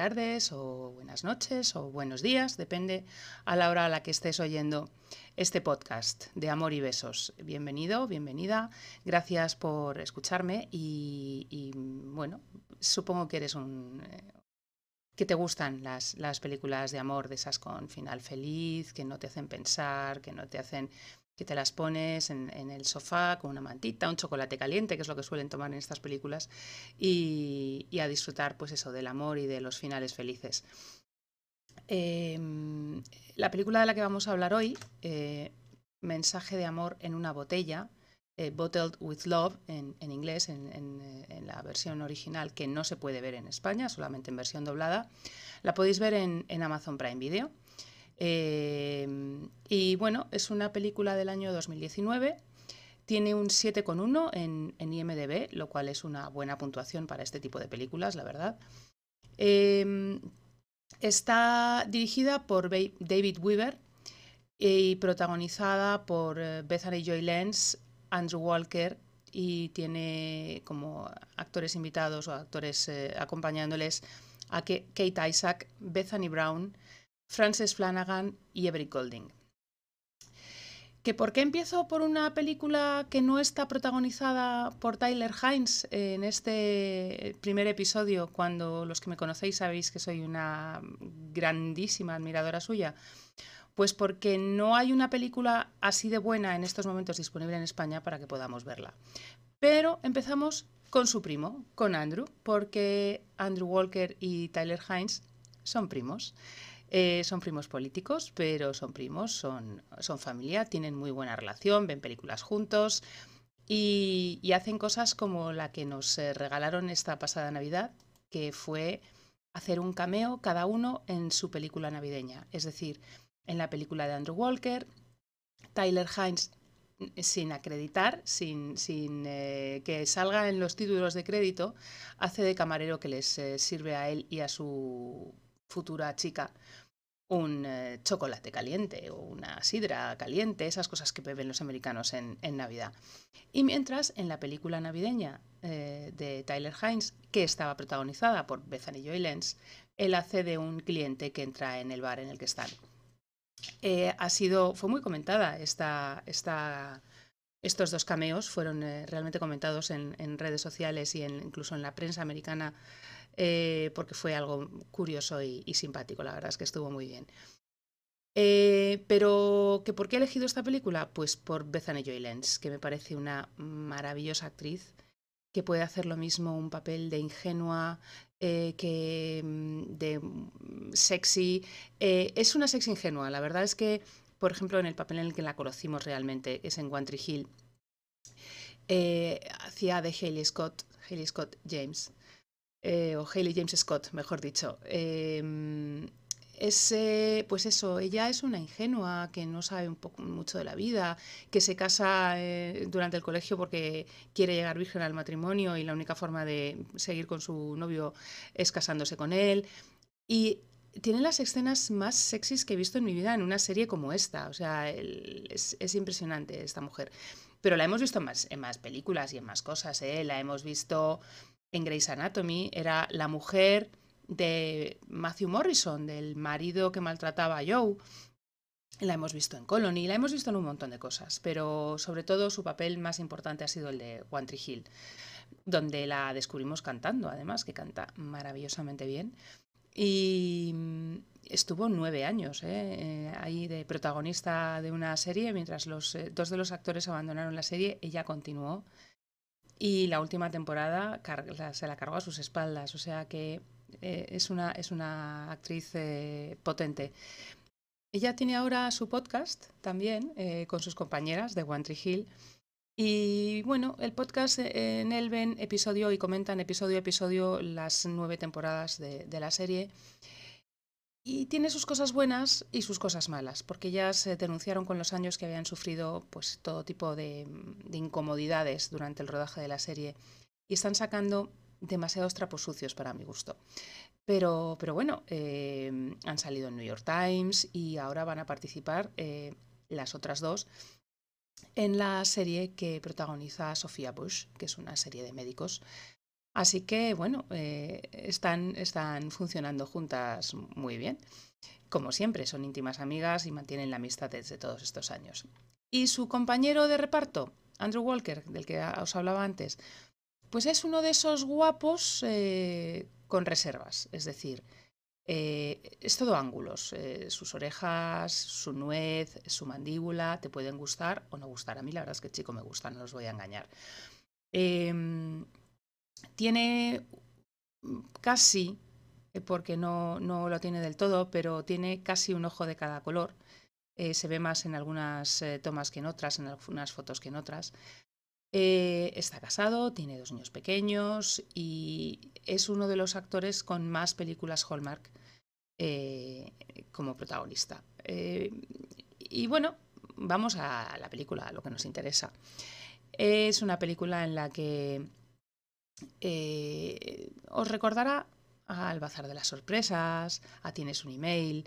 tardes o buenas noches o buenos días, depende a la hora a la que estés oyendo este podcast de Amor y Besos. Bienvenido, bienvenida, gracias por escucharme y, bueno, supongo que eres un... Eh, que te gustan las, las películas de amor de esas con final feliz, que no te hacen pensar, que no te hacen que te las pones en, el sofá con una mantita, un chocolate caliente, que es lo que suelen tomar en estas películas, y, a disfrutar, pues eso, del amor y de los finales felices. Em, la película de la que vamos a hablar hoy, eh, Mensaje de amor en una botella, eh, Bottled with Love en, inglés, en, la versión original que no se puede ver en España, solamente en versión doblada, la podéis ver en, Amazon Prime Video. Em, y bueno, es una película del año 2019. Tiene un 7,1 en, en IMDB, lo cual es una buena puntuación para este tipo de películas, la verdad. Em, está dirigida por David Weaver y protagonizada por eh, Bethany Joy Lenz, Andrew Walker y tiene como actores invitados o actores eh, acompañándoles a Kate Isaac, Bethany Brown, Frances Flanagan y Every Golding. ¿Que ¿Por qué empiezo por una película que no está protagonizada por Tyler Hines en este primer episodio, cuando los que me conocéis sabéis que soy una grandísima admiradora suya? Pues porque no hay una película así de buena en estos momentos disponible en España para que podamos verla. Pero empezamos con su primo, con Andrew, porque Andrew Walker y Tyler Hines son primos. Eh, son primos políticos, pero son primos, son, son familia, tienen muy buena relación, ven películas juntos y, hacen cosas como la que nos eh, regalaron esta pasada Navidad, que fue hacer un cameo cada uno en su película navideña. Es decir, en la película de Andrew Walker, Tyler Hines mm, sin acreditar, sin, sin eh, que salga en los títulos de crédito, hace de camarero que les sirve a él y a su futura chica un eh, chocolate caliente o una sidra caliente, esas cosas que beben los americanos en, Navidad. Y mientras, en la película navideña eh, de Tyler Hines, que estaba protagonizada por Bethany Joy Lenz, él hace de un cliente que entra en el bar en el que están. Eh, ha sido, fue muy comentada esta, esta, estos dos cameos, fueron realmente comentados en, redes sociales y incluso en la prensa americana eh, porque fue algo curioso y, simpático, la verdad es que estuvo muy bien. Eh, pero, ¿que ¿por qué he elegido esta película? Pues por Bethany Joy Lenz, que me parece una maravillosa actriz que puede hacer lo mismo, un papel de ingenua, eh, que mm, de mm, sexy. es una sexy ingenua, la verdad es que, por ejemplo, en el papel en el que la conocimos realmente, es en One Tree Hill, hacía de Haley Scott, Haley Scott James, eh, o Haley James Scott, mejor dicho. Em, pues eso, ella es una ingenua que no sabe un poco, mucho de la vida, que se casa eh, durante el colegio porque quiere llegar virgen al matrimonio y la única forma de seguir con su novio es casándose con él. Y tiene las escenas más sexys que he visto en mi vida en una serie como esta. O sea, es, impresionante esta mujer. Pero la hemos visto en más, en más películas y en más cosas. ¿eh? La hemos visto en Grey's Anatomy, era la mujer de Matthew Morrison, del marido que maltrataba a Joe. La hemos visto en Colony, la hemos visto en un montón de cosas, pero sobre todo su papel más importante ha sido el de One Tree Hill, donde la descubrimos cantando, además, que canta maravillosamente bien. Y mm, estuvo nueve años ¿eh? Eh, ahí de protagonista de una serie, mientras los eh, dos de los actores abandonaron la serie, ella continuó y la última temporada se la cargó a sus espaldas, o sea que es, una, es una actriz potente. Ella tiene ahora su podcast también con sus compañeras de One Tree Hill. Y bueno, el podcast en él ven episodio y comentan episodio a episodio las nueve temporadas de, la serie. Y tiene sus cosas buenas y sus cosas malas, porque ellas denunciaron con los años que habían sufrido pues, todo tipo de, incomodidades durante el rodaje de la serie y están sacando demasiados trapos sucios para mi gusto. Pero, pero bueno, eh, han salido en New York Times y ahora van a participar eh, las otras dos en la serie que protagoniza Sofía Bush, que es una serie de médicos Así que, bueno, eh, están, están funcionando juntas muy bien. Como siempre, son íntimas amigas y mantienen la amistad desde todos estos años. Y su compañero de reparto, Andrew Walker, del que os hablaba antes, pues es uno de esos guapos eh, con reservas. Es decir, eh, es todo ángulos. Eh, sus orejas, su nuez, su mandíbula, te pueden gustar o no gustar. A mí la verdad es que chico me gusta, no os voy a engañar. Em, tiene casi, eh, porque no, no, lo tiene del todo, pero tiene casi un ojo de cada color. se ve más en algunas tomas que en otras, en algunas fotos que en otras. está casado, tiene dos niños pequeños y es uno de los actores con más películas Hallmark eh, como protagonista. Eh, y bueno, vamos a la película, a lo que nos interesa. Es una película en la que eh, os recordará al Bazar de las Sorpresas, a Tienes un email.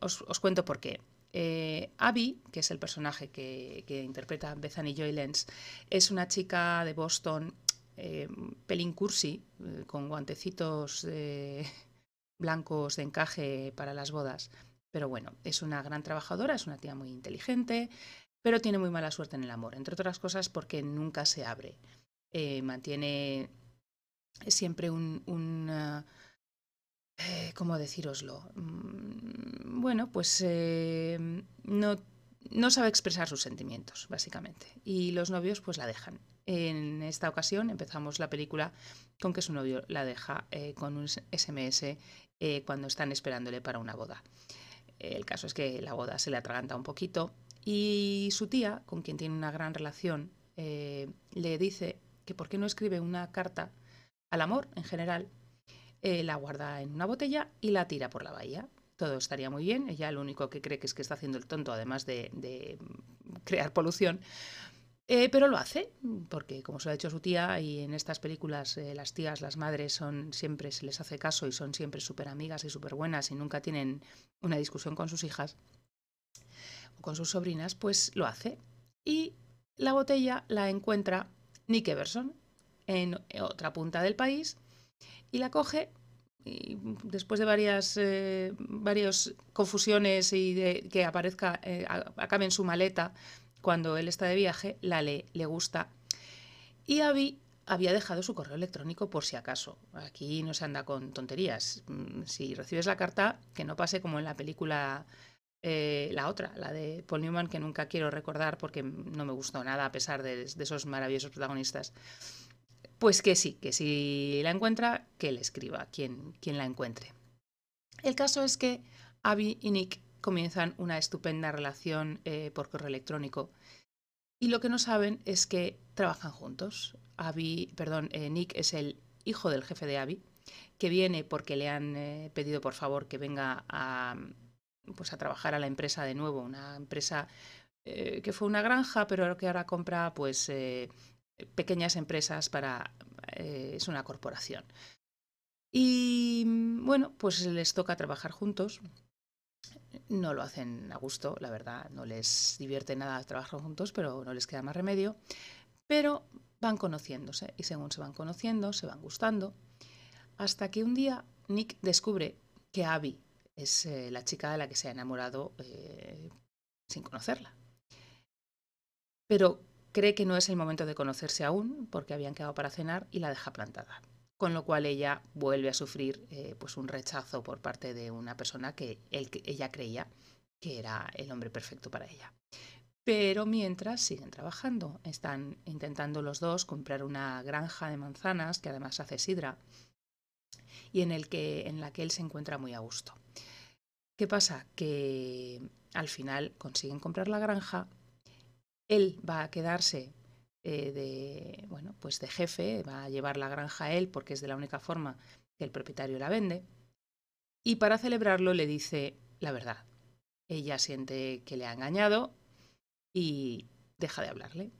Os, cuento por qué. Abby, que es el personaje que, interpreta Bethany Joy Lenz, es una chica de Boston, pelín cursi, con guantecitos blancos de encaje para las bodas. Pero bueno, es una gran trabajadora, es una tía muy inteligente, pero tiene muy mala suerte en el amor, entre otras cosas porque nunca se abre. Eh, mantiene siempre un... Eh, ¿Cómo decíroslo? Mm, bueno, pues eh, no, no sabe expresar sus sentimientos, básicamente. Y los novios pues la dejan. En esta ocasión empezamos la película con que su novio la deja con un SMS eh, cuando están esperándole para una boda. El caso es que la boda se le atraganta un poquito y su tía, con quien tiene una gran relación, eh, le dice que por qué no escribe una carta al amor en general, eh, la guarda en una botella y la tira por la bahía. Todo estaría muy bien. Ella lo único que cree que es que está haciendo el tonto, además de crear polución, eh, pero lo hace, porque como se lo ha dicho su tía, y en estas películas eh, las tías, las madres, son siempre se les hace caso y son siempre súper amigas y súper buenas y nunca tienen una discusión con sus hijas o con sus sobrinas, pues lo hace. Y la botella la encuentra Nick Everson en otra punta del país y la coge después de varias eh, confusiones y de que aparezca, acabe en su maleta cuando él está de viaje, la lee, le gusta. Y Abby había dejado su correo electrónico por si acaso. Aquí no se anda con tonterías. Mm, si recibes la carta, que no pase como en la película eh, la otra, la de Paul Newman, que nunca quiero recordar porque no me gustó nada a pesar de, esos maravillosos protagonistas. Pues que sí, que si la encuentra, que le escriba quien, quien la encuentre. El caso es que Abby y Nick comienzan una estupenda relación eh, por correo electrónico. Y lo que no saben es que trabajan juntos. Abby, perdón, eh, Nick es el hijo del jefe de Abby, que viene porque le han eh, pedido por favor que venga a, pues a trabajar a la empresa de nuevo, una empresa que fue una granja, pero que ahora compra pues pequeñas empresas para es una corporación. Y bueno, pues les toca trabajar juntos no lo hacen a gusto, la verdad, no les divierte nada trabajar juntos, pero no les queda más remedio. Pero van conociéndose y según se van conociendo, se van gustando, hasta que un día Nick descubre que Abby es eh, la chica de la que se ha enamorado eh, sin conocerla. Pero cree que no es el momento de conocerse aún porque habían quedado para cenar y la deja plantada con lo cual ella vuelve a sufrir eh, pues un rechazo por parte de una persona que, ella creía que era el hombre perfecto para ella. Pero mientras siguen trabajando, están intentando los dos comprar una granja de manzanas que además hace sidra y en, el que, en la que él se encuentra muy a gusto. ¿Qué pasa? Que al final consiguen comprar la granja, él va a quedarse eh, de, bueno, pues de jefe, va a llevar la granja a él porque es de la única forma que el propietario la vende. Y para celebrarlo le dice la verdad. Ella siente que le ha engañado y deja de hablarle.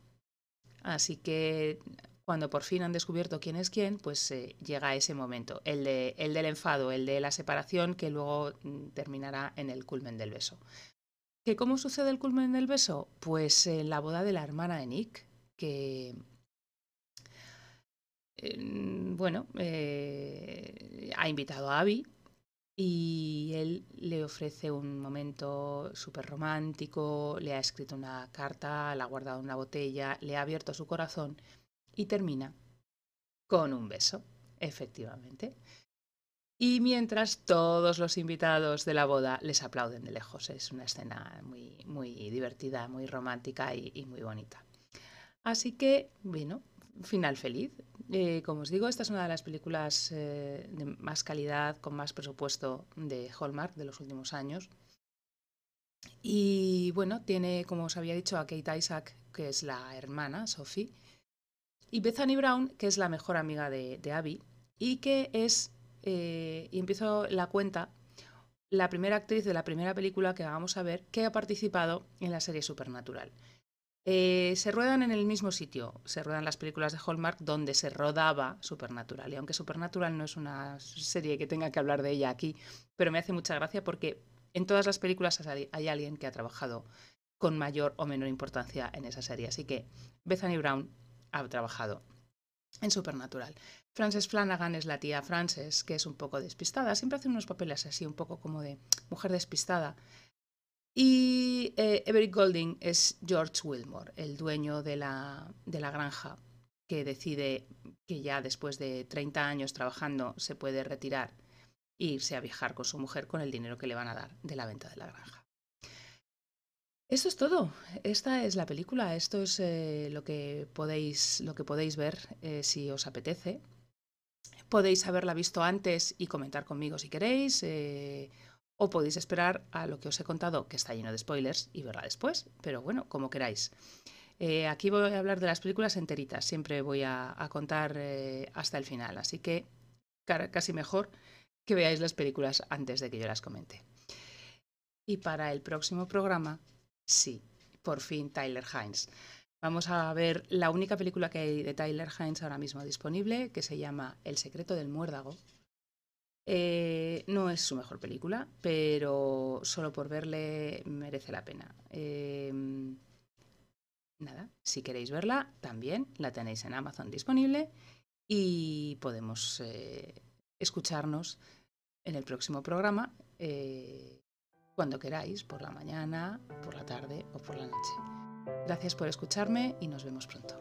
Así que cuando por fin han descubierto quién es quién, pues eh, llega ese momento, el, de, el del enfado, el de la separación que luego mm, terminará en el culmen del beso. ¿Que ¿Cómo sucede el culmen del beso? Pues en la boda de la hermana de Nick, que bueno, eh, ha invitado a Abby y él le ofrece un momento súper romántico, le ha escrito una carta, le ha guardado una botella, le ha abierto su corazón y termina con un beso, efectivamente. Y mientras todos los invitados de la boda les aplauden de lejos. Es una escena muy, muy divertida, muy romántica y, muy bonita. Así que, bueno, final feliz. Eh, como os digo, esta es una de las películas eh, de más calidad, con más presupuesto de Hallmark de los últimos años. Y bueno, tiene, como os había dicho, a Kate Isaac, que es la hermana, Sophie, y Bethany Brown, que es la mejor amiga de, Abby, y que es eh, y empiezo la cuenta, la primera actriz de la primera película que vamos a ver que ha participado en la serie Supernatural. Eh, se ruedan en el mismo sitio, se ruedan las películas de Hallmark donde se rodaba Supernatural. Y aunque Supernatural no es una serie que tenga que hablar de ella aquí, pero me hace mucha gracia porque en todas las películas hay alguien que ha trabajado con mayor o menor importancia en esa serie. Así que Bethany Brown ha trabajado en Supernatural. Frances Flanagan es la tía Frances, que es un poco despistada. Siempre hace unos papeles así, un poco como de mujer despistada. Y eh, Everett Golding es George Wilmore, el dueño de la, de la granja, que decide que ya después de 30 años trabajando se puede retirar e irse a viajar con su mujer con el dinero que le van a dar de la venta de la granja. Esto es todo. Esta es la película. Esto es eh, lo, que podéis, lo que podéis ver eh, si os apetece. Podéis haberla visto antes y comentar conmigo si queréis, eh, o podéis esperar a lo que os he contado, que está lleno de spoilers, y verla después, pero bueno, como queráis. Eh, aquí voy a hablar de las películas enteritas, siempre voy a, contar eh, hasta el final, así que casi mejor que veáis las películas antes de que yo las comente. Y para el próximo programa, sí, por fin Tyler Hines. Vamos a ver la única película que hay de Tyler Hines ahora mismo disponible, que se llama El secreto del muérdago. Eh, no es su mejor película, pero solo por verle merece la pena. Em, nada, si queréis verla, también la tenéis en Amazon disponible y podemos eh, escucharnos en el próximo programa eh, cuando queráis, por la mañana, por la tarde o por la noche. Gracias por escucharme y nos vemos pronto.